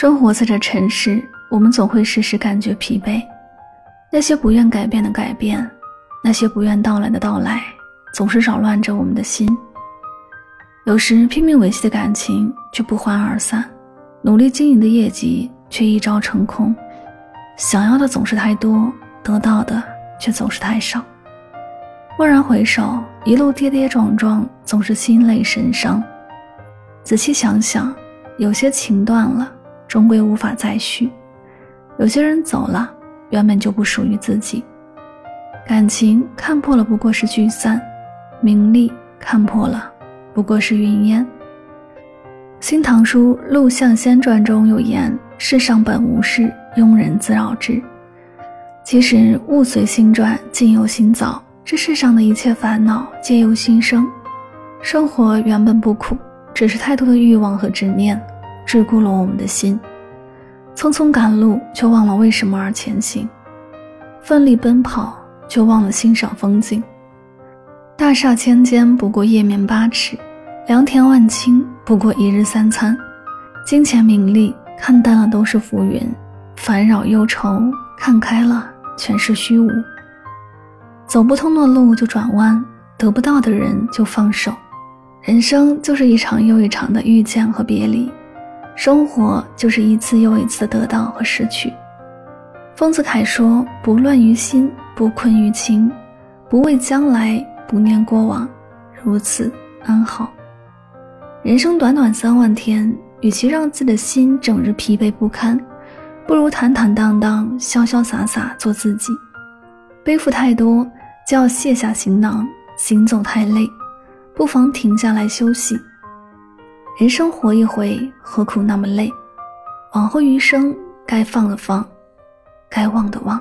生活在这尘世，我们总会时时感觉疲惫。那些不愿改变的改变，那些不愿到来的到来，总是扰乱着我们的心。有时拼命维系的感情却不欢而散，努力经营的业绩却一朝成空。想要的总是太多，得到的却总是太少。蓦然回首，一路跌跌撞撞，总是心累神伤。仔细想想，有些情断了，终归无法再续；有些人走了，原本就不属于自己。感情看破了，不过是聚散；名利看破了，不过是云烟。《新唐书·陆象仙传》中有言：“世上本无事，庸人自扰之。”其实物随心转，境由心造。这世上的一切烦恼皆由心生，生活原本不苦，只是太多的欲望和执念，桎梏了我们的心。匆匆赶路，却忘了为什么而前行；奋力奔跑，却忘了欣赏风景。大厦千间，不过夜眠八尺；良田万顷，不过一日三餐。金钱名利，看淡了都是浮云；烦扰忧愁，看开了全是虚无。走不通的路就转弯，得不到的人就放手。人生就是一场又一场的遇见和别离，生活就是一次又一次的得到和失去。丰子恺说：“不乱于心，不困于情，不畏将来，不念过往，如此安好。”人生短短三万天，与其让自己的心整日疲惫不堪，不如坦坦荡荡、潇潇洒洒做自己。背负太多。就要卸下行囊，行走太累，不妨停下来休息。人生活一回，何苦那么累？往后余生，该放的放，该忘的忘。